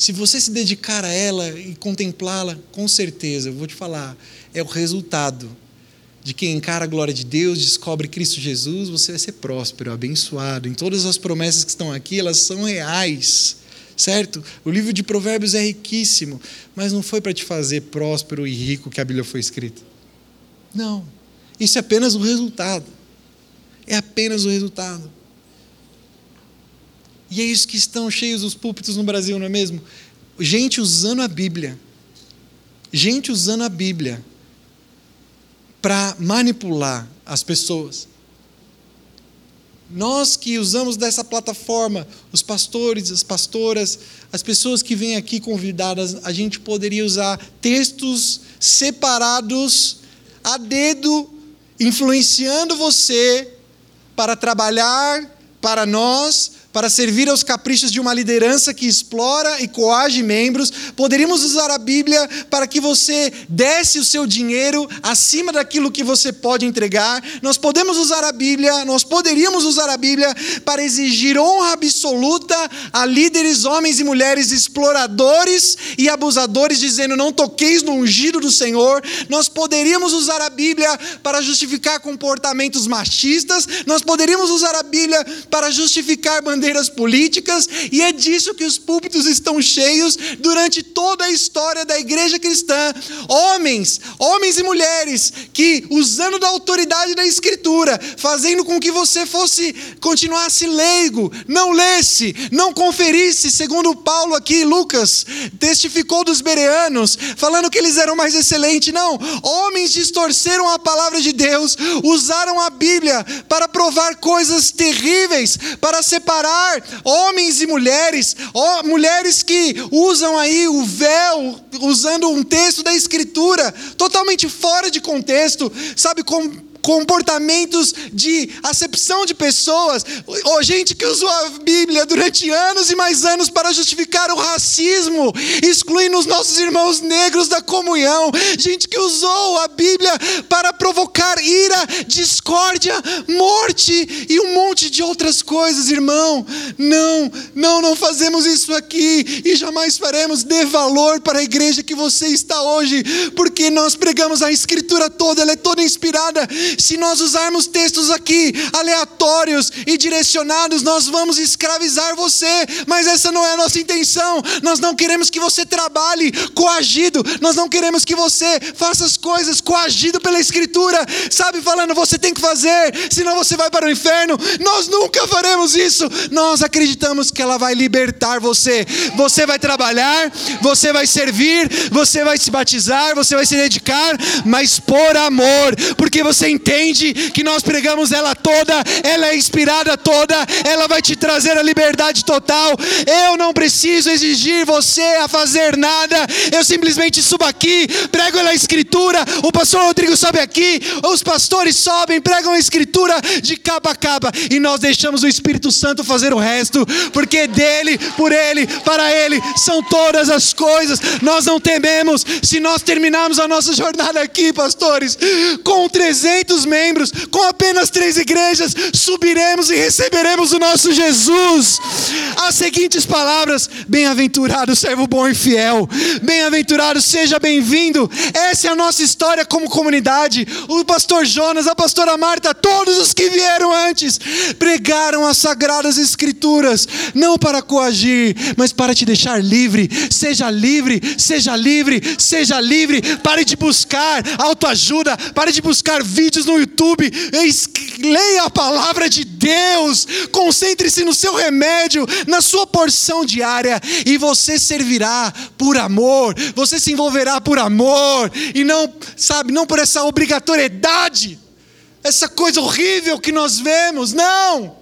Se você se dedicar a ela e contemplá-la, com certeza, eu vou te falar, é o resultado de quem encara a glória de Deus, descobre Cristo Jesus, você vai ser próspero, abençoado. Em todas as promessas que estão aqui, elas são reais, certo? O livro de Provérbios é riquíssimo, mas não foi para te fazer próspero e rico que a Bíblia foi escrita. Não. Isso é apenas o resultado. É apenas o resultado. E é isso que estão cheios os púlpitos no Brasil, não é mesmo? Gente usando a Bíblia. Gente usando a Bíblia para manipular as pessoas. Nós que usamos dessa plataforma, os pastores, as pastoras, as pessoas que vêm aqui convidadas, a gente poderia usar textos separados a dedo, influenciando você para trabalhar para nós, para servir aos caprichos de uma liderança que explora e coage membros. Poderíamos usar a Bíblia para que você desse o seu dinheiro acima daquilo que você pode entregar. Nós podemos usar a Bíblia, nós poderíamos usar a Bíblia para exigir honra absoluta a líderes, homens e mulheres exploradores e abusadores, dizendo: Não toqueis no ungido do Senhor. Nós poderíamos usar a Bíblia para justificar comportamentos machistas. Nós poderíamos usar a Bíblia para justificar bandeiras bandeiras políticas, e é disso que os púlpitos estão cheios durante toda a história da igreja cristã. Homens, homens e mulheres que, usando da autoridade da Escritura, fazendo com que você fosse, continuasse leigo, não lesse, não conferisse, segundo Paulo aqui, Lucas, testificou dos bereanos, falando que eles eram mais excelentes. Não, homens distorceram a palavra de Deus, usaram a Bíblia para provar coisas terríveis, para separar homens e mulheres, ó, mulheres que usam aí o véu, usando um texto da Escritura, totalmente fora de contexto, sabe, como comportamentos de acepção de pessoas, ou gente que usou a Bíblia durante anos e mais anos para justificar o racismo, excluindo os nossos irmãos negros da comunhão, gente que usou a Bíblia para provocar ira, discórdia, morte e um monte de outras coisas, irmão. Não, não, não fazemos isso aqui e jamais faremos. Dê valor para a igreja que você está hoje, porque nós pregamos a Escritura toda, ela é toda inspirada se nós usarmos textos aqui aleatórios e direcionados, nós vamos escravizar você, mas essa não é a nossa intenção. Nós não queremos que você trabalhe coagido, nós não queremos que você faça as coisas coagido pela Escritura, sabe, falando você tem que fazer, senão você vai para o inferno. Nós nunca faremos isso. Nós acreditamos que ela vai libertar você. Você vai trabalhar, você vai servir, você vai se batizar, você vai se dedicar, mas por amor, porque você entende que nós pregamos ela toda, ela é inspirada toda, ela vai te trazer a liberdade total. Eu não preciso exigir você a fazer nada, eu simplesmente subo aqui, prego a escritura, o pastor Rodrigo sobe aqui, os pastores sobem, pregam a escritura de capa a capa, e nós deixamos o Espírito Santo fazer o resto, porque dele, por ele, para ele são todas as coisas. Nós não tememos se nós terminarmos a nossa jornada aqui, pastores, com 300 membros, com apenas três igrejas, subiremos e receberemos o nosso Jesus. As seguintes palavras: Bem-aventurado, servo bom e fiel. Bem-aventurado, seja bem-vindo. Essa é a nossa história como comunidade. O pastor Jonas, a pastora Marta, todos os que vieram antes, pregaram as sagradas escrituras, não para coagir, mas para te deixar livre. Seja livre, seja livre, seja livre. Pare de buscar autoajuda, pare de buscar vídeos no YouTube, leia a palavra de Deus, concentre-se no seu remédio, na sua porção diária, e você servirá por amor, você se envolverá por amor, e não, sabe, não por essa obrigatoriedade, essa coisa horrível que nós vemos, não,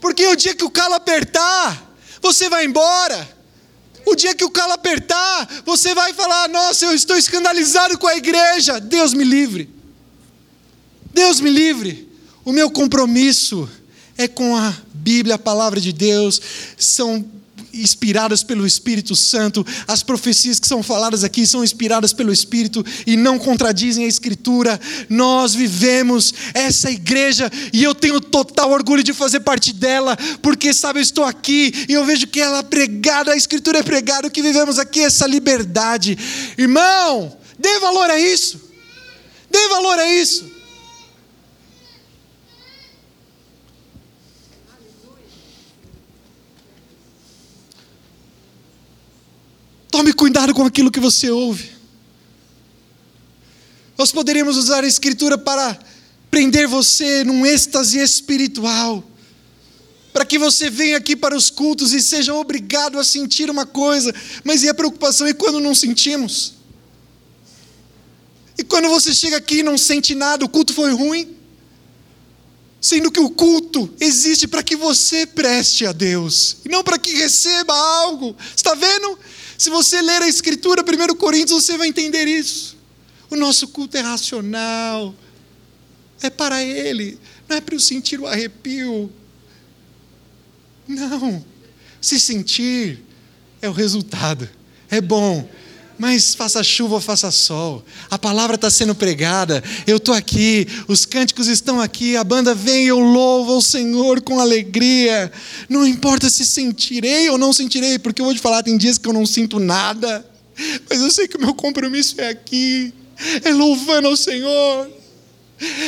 porque o dia que o calo apertar, você vai embora. O dia que o calo apertar, você vai falar: Nossa, eu estou escandalizado com a igreja. Deus me livre. Deus me livre. O meu compromisso é com a Bíblia, a palavra de Deus, são inspiradas pelo Espírito Santo, as profecias que são faladas aqui são inspiradas pelo Espírito e não contradizem a Escritura. Nós vivemos essa igreja e eu tenho total orgulho de fazer parte dela, porque sabe, eu estou aqui e eu vejo que ela é pregada, a Escritura é pregada, o que vivemos aqui é essa liberdade. Irmão, dê valor a isso. Dê valor a isso. Tome cuidado com aquilo que você ouve. Nós poderíamos usar a Escritura para prender você num êxtase espiritual, para que você venha aqui para os cultos e seja obrigado a sentir uma coisa, mas e a preocupação e quando não sentimos? E quando você chega aqui e não sente nada, o culto foi ruim? Sendo que o culto existe para que você preste a Deus, e não para que receba algo. Está vendo? Se você ler a Escritura, 1 Coríntios, você vai entender isso. O nosso culto é racional, é para Ele, não é para eu sentir o arrepio. Não, se sentir é o resultado, é bom, mas faça chuva ou faça sol, a palavra está sendo pregada, eu estou aqui, os cânticos estão aqui, a banda vem eu louvo o Senhor com alegria. Não importa se sentirei ou não sentirei, porque eu vou te falar, tem dias que eu não sinto nada, mas eu sei que o meu compromisso é aqui, é louvando ao Senhor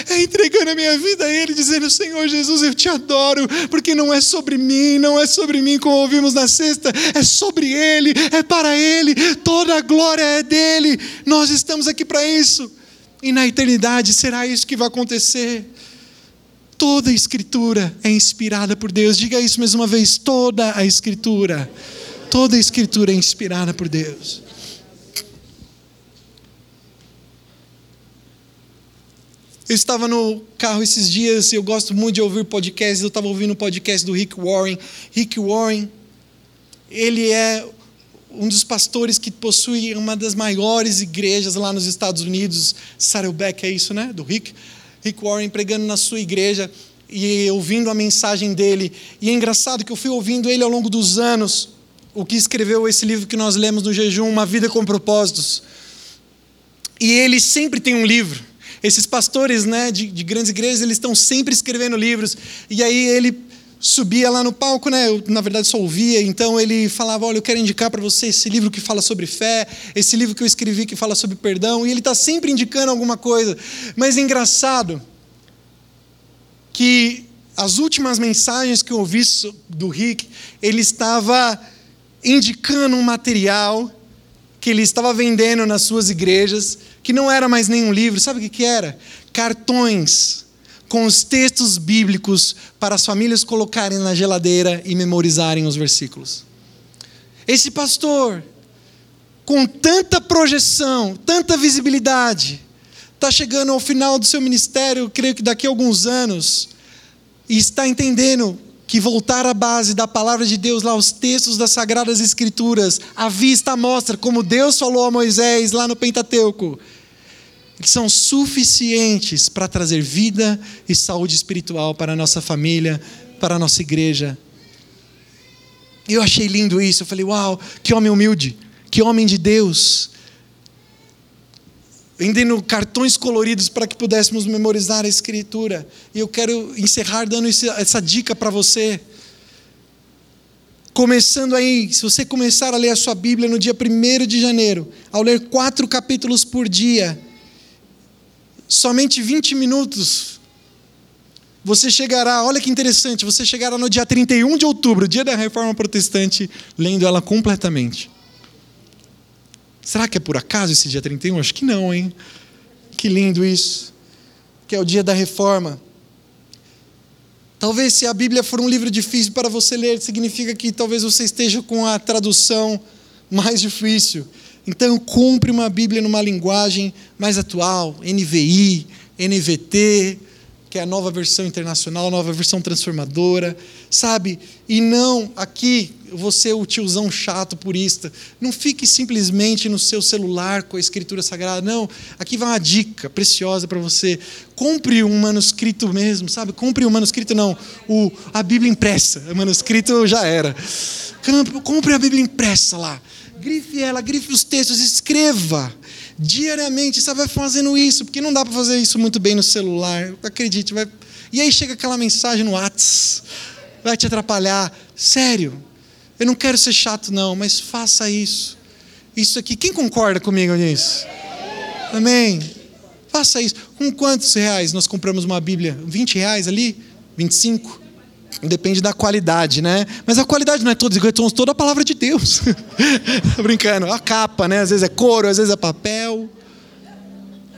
é entregando a minha vida a Ele, dizendo: Senhor Jesus, eu te adoro, porque não é sobre mim, não é sobre mim, como ouvimos na sexta, é sobre Ele, é para Ele, toda a glória é dele. Nós estamos aqui para isso, e na eternidade será isso que vai acontecer. Toda a Escritura é inspirada por Deus, diga isso mais uma vez: toda a Escritura, toda a Escritura é inspirada por Deus. Eu estava no carro esses dias e eu gosto muito de ouvir podcasts. Eu estava ouvindo o um podcast do Rick Warren. Rick Warren, ele é um dos pastores que possui uma das maiores igrejas lá nos Estados Unidos. Saddleback é isso, né? Do Rick. Rick Warren pregando na sua igreja e ouvindo a mensagem dele. E é engraçado que eu fui ouvindo ele ao longo dos anos, o que escreveu esse livro que nós lemos no jejum, Uma Vida com Propósitos. E ele sempre tem um livro. Esses pastores né, de, de grandes igrejas, eles estão sempre escrevendo livros. E aí ele subia lá no palco, né? Eu, na verdade, só ouvia. Então ele falava: Olha, eu quero indicar para você esse livro que fala sobre fé, esse livro que eu escrevi que fala sobre perdão. E ele está sempre indicando alguma coisa. Mas é engraçado que as últimas mensagens que eu ouvi do Rick, ele estava indicando um material que ele estava vendendo nas suas igrejas, que não era mais nenhum livro, sabe o que, que era? Cartões com os textos bíblicos para as famílias colocarem na geladeira e memorizarem os versículos. Esse pastor, com tanta projeção, tanta visibilidade, está chegando ao final do seu ministério, creio que daqui a alguns anos, e está entendendo que voltar à base da palavra de Deus, lá os textos das Sagradas Escrituras, a vista mostra como Deus falou a Moisés lá no Pentateuco, que são suficientes para trazer vida e saúde espiritual para a nossa família, para a nossa igreja. Eu achei lindo isso, eu falei, uau, que homem humilde, que homem de Deus vendendo cartões coloridos para que pudéssemos memorizar a Escritura. E eu quero encerrar dando essa dica para você. Começando aí, se você começar a ler a sua Bíblia no dia 1 de janeiro, ao ler quatro capítulos por dia, somente 20 minutos, você chegará, olha que interessante, você chegará no dia 31 de outubro, dia da Reforma Protestante, lendo ela completamente. Será que é por acaso esse dia 31? Acho que não, hein? Que lindo isso. Que é o dia da reforma. Talvez se a Bíblia for um livro difícil para você ler, significa que talvez você esteja com a tradução mais difícil. Então, compre uma Bíblia numa linguagem mais atual, NVI, NVT, que é a nova versão internacional, nova versão transformadora, sabe? E não aqui você é o tiozão chato purista. Não fique simplesmente no seu celular com a escritura sagrada. Não, aqui vai uma dica preciosa para você. Compre um manuscrito mesmo, sabe? Compre um manuscrito não, o a Bíblia impressa. O manuscrito já era. Compre a Bíblia impressa lá. Grife ela, grife os textos, escreva diariamente, você vai fazendo isso, porque não dá para fazer isso muito bem no celular, acredite. Vai... E aí chega aquela mensagem no WhatsApp, vai te atrapalhar. Sério, eu não quero ser chato, não, mas faça isso. Isso aqui, quem concorda comigo nisso? Amém? Faça isso. Com quantos reais nós compramos uma Bíblia? 20 reais ali? 25? Depende da qualidade, né? Mas a qualidade não é toda, é toda a palavra de Deus. Brincando, a capa, né? Às vezes é couro, às vezes é papel.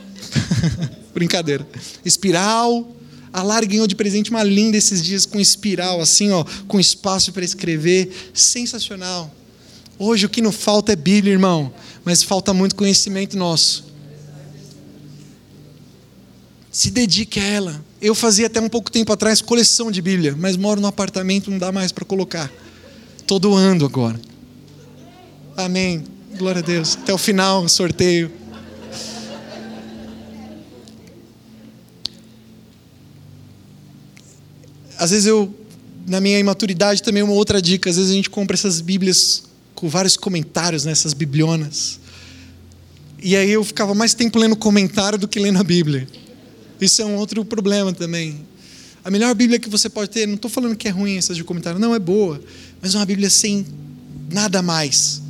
Brincadeira. Espiral. A Lari ganhou de presente uma linda esses dias com espiral, assim, ó, com espaço para escrever. Sensacional. Hoje o que não falta é Bíblia, irmão, mas falta muito conhecimento nosso. Se dedique a ela. Eu fazia até um pouco tempo atrás coleção de Bíblia, mas moro no apartamento, não dá mais para colocar. Estou doando agora. Amém. Glória a Deus. Até o final, sorteio. Às vezes eu, na minha imaturidade, também uma outra dica. Às vezes a gente compra essas Bíblias com vários comentários, nessas né, biblionas. E aí eu ficava mais tempo lendo comentário do que lendo a Bíblia. Isso é um outro problema também. A melhor Bíblia que você pode ter, não estou falando que é ruim essas de comentário, não, é boa, mas uma Bíblia sem nada mais.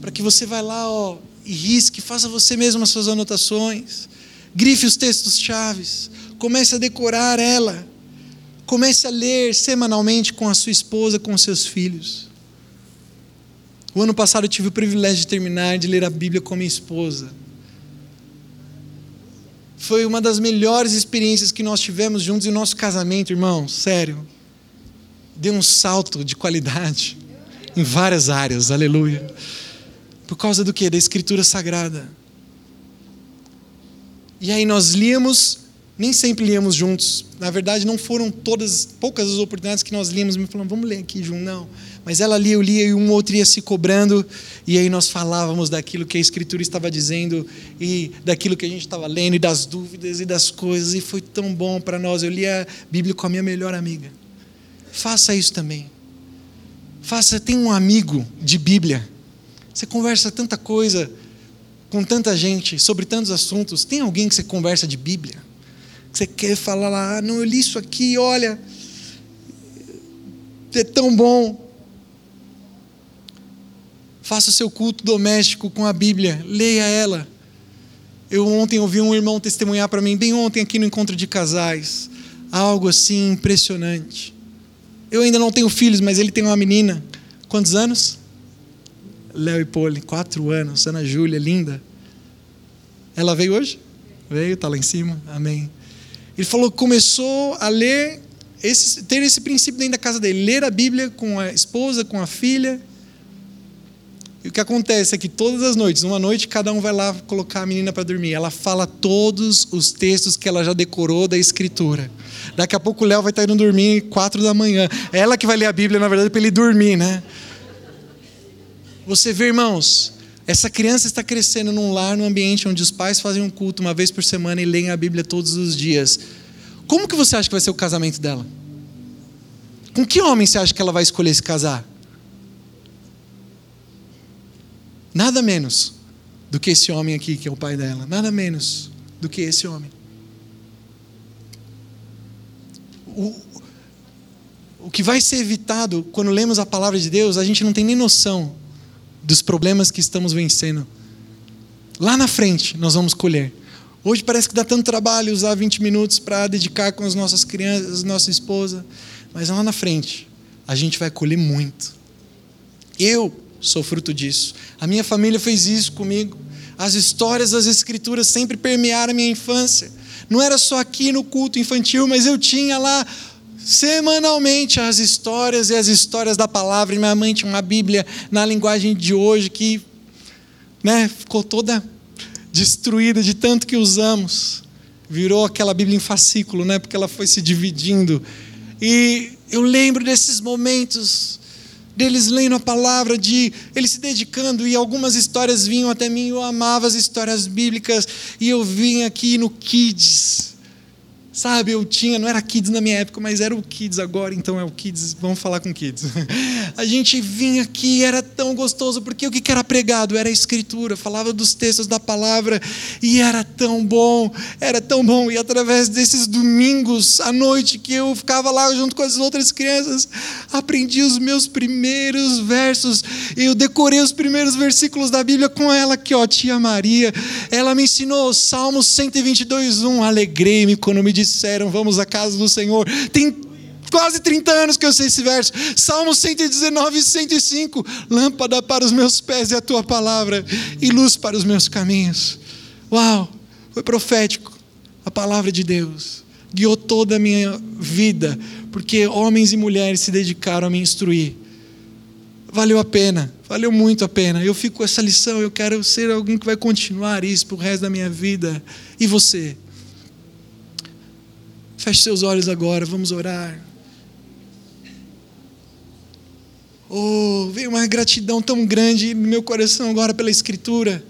Para que você vá lá ó, e risque, faça você mesmo as suas anotações, grife os textos chaves, comece a decorar ela, comece a ler semanalmente com a sua esposa, com seus filhos. O ano passado eu tive o privilégio de terminar de ler a Bíblia com a minha esposa foi uma das melhores experiências que nós tivemos juntos em nosso casamento, irmão. Sério. Deu um salto de qualidade em várias áreas, aleluia. Por causa do que? Da Escritura Sagrada. E aí nós líamos Nem sempre líamos juntos. Na verdade, não foram todas, poucas as oportunidades que nós líamos, me falando, vamos ler aqui junto. Não. Mas ela lia, eu lia e um outro ia se cobrando, e aí nós falávamos daquilo que a Escritura estava dizendo, e daquilo que a gente estava lendo, e das dúvidas e das coisas, e foi tão bom para nós. Eu lia a Bíblia com a minha melhor amiga. Faça isso também. Faça, tem um amigo de Bíblia. Você conversa tanta coisa com tanta gente sobre tantos assuntos. Tem alguém que você conversa de Bíblia? Que você quer falar lá, ah, não, eu li isso aqui, olha, é tão bom. Faça o seu culto doméstico com a Bíblia, leia ela. Eu ontem ouvi um irmão testemunhar para mim, bem ontem aqui no encontro de casais, algo assim impressionante. Eu ainda não tenho filhos, mas ele tem uma menina. Quantos anos? Léo e Poli, quatro anos. Ana Júlia, linda. Ela veio hoje? Veio, está lá em cima. Amém. Ele falou que começou a ler, esse, ter esse princípio dentro da casa dele, ler a Bíblia com a esposa, com a filha. O que acontece é que todas as noites, uma noite, cada um vai lá colocar a menina para dormir. Ela fala todos os textos que ela já decorou da Escritura. Daqui a pouco o Léo vai estar indo dormir quatro da manhã. É ela que vai ler a Bíblia, na verdade, para ele dormir, né? Você vê, irmãos, essa criança está crescendo num lar, num ambiente onde os pais fazem um culto uma vez por semana e leem a Bíblia todos os dias. Como que você acha que vai ser o casamento dela? Com que homem você acha que ela vai escolher se casar? Nada menos do que esse homem aqui, que é o pai dela. Nada menos do que esse homem. O, o que vai ser evitado quando lemos a palavra de Deus, a gente não tem nem noção dos problemas que estamos vencendo. Lá na frente nós vamos colher. Hoje parece que dá tanto trabalho usar 20 minutos para dedicar com as nossas crianças, nossa esposa, mas lá na frente a gente vai colher muito. Eu sou fruto disso. A minha família fez isso comigo. As histórias das escrituras sempre permearam a minha infância. Não era só aqui no culto infantil, mas eu tinha lá semanalmente as histórias e as histórias da palavra. E minha mãe tinha uma Bíblia na linguagem de hoje que né, ficou toda destruída de tanto que usamos. Virou aquela Bíblia em fascículo, né, porque ela foi se dividindo. E eu lembro desses momentos deles lendo a palavra, de eles se dedicando, e algumas histórias vinham até mim, eu amava as histórias bíblicas, e eu vim aqui no Kids, Sabe, eu tinha, não era Kids na minha época, mas era o Kids agora, então é o Kids, vamos falar com Kids. A gente vinha aqui, era tão gostoso, porque o que era pregado? Era a Escritura, falava dos textos da palavra, e era tão bom, era tão bom. E através desses domingos à noite, que eu ficava lá junto com as outras crianças, aprendi os meus primeiros versos, eu decorei os primeiros versículos da Bíblia com ela, que ó, tia Maria, ela me ensinou Salmos 122, 1, alegrei-me quando me disse disseram: Vamos à casa do Senhor. Tem quase 30 anos que eu sei esse verso. Salmo 119, 105. Lâmpada para os meus pés e a tua palavra, e luz para os meus caminhos. Uau, foi profético. A palavra de Deus guiou toda a minha vida, porque homens e mulheres se dedicaram a me instruir. Valeu a pena, valeu muito a pena. Eu fico com essa lição, eu quero ser alguém que vai continuar isso para o resto da minha vida. E você? Feche seus olhos agora, vamos orar. Oh, veio uma gratidão tão grande no meu coração agora pela Escritura.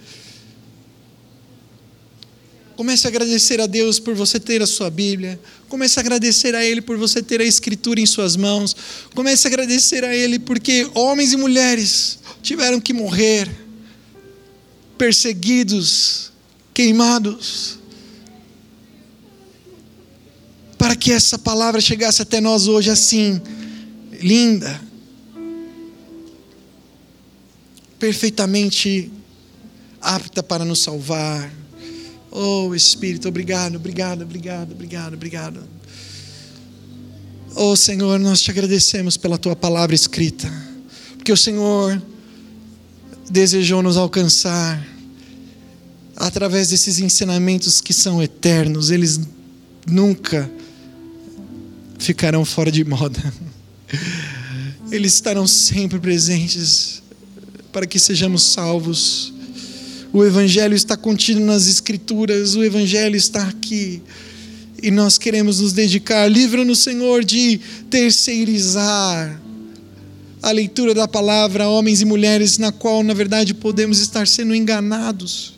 Comece a agradecer a Deus por você ter a sua Bíblia. Comece a agradecer a Ele por você ter a Escritura em suas mãos. Comece a agradecer a Ele porque homens e mulheres tiveram que morrer, perseguidos, queimados para que essa palavra chegasse até nós hoje assim, linda, perfeitamente apta para nos salvar. Oh Espírito, obrigado, obrigado, obrigado, obrigado, obrigado. Oh Senhor, nós te agradecemos pela tua palavra escrita, porque o Senhor desejou nos alcançar através desses ensinamentos que são eternos, eles nunca ficarão fora de moda. Eles estarão sempre presentes para que sejamos salvos. O Evangelho está contido nas Escrituras, o Evangelho está aqui. e nós queremos nos dedicar. Livra-nos, Senhor, de terceirizar a leitura da palavra a homens e mulheres na qual, na verdade, podemos estar sendo enganados.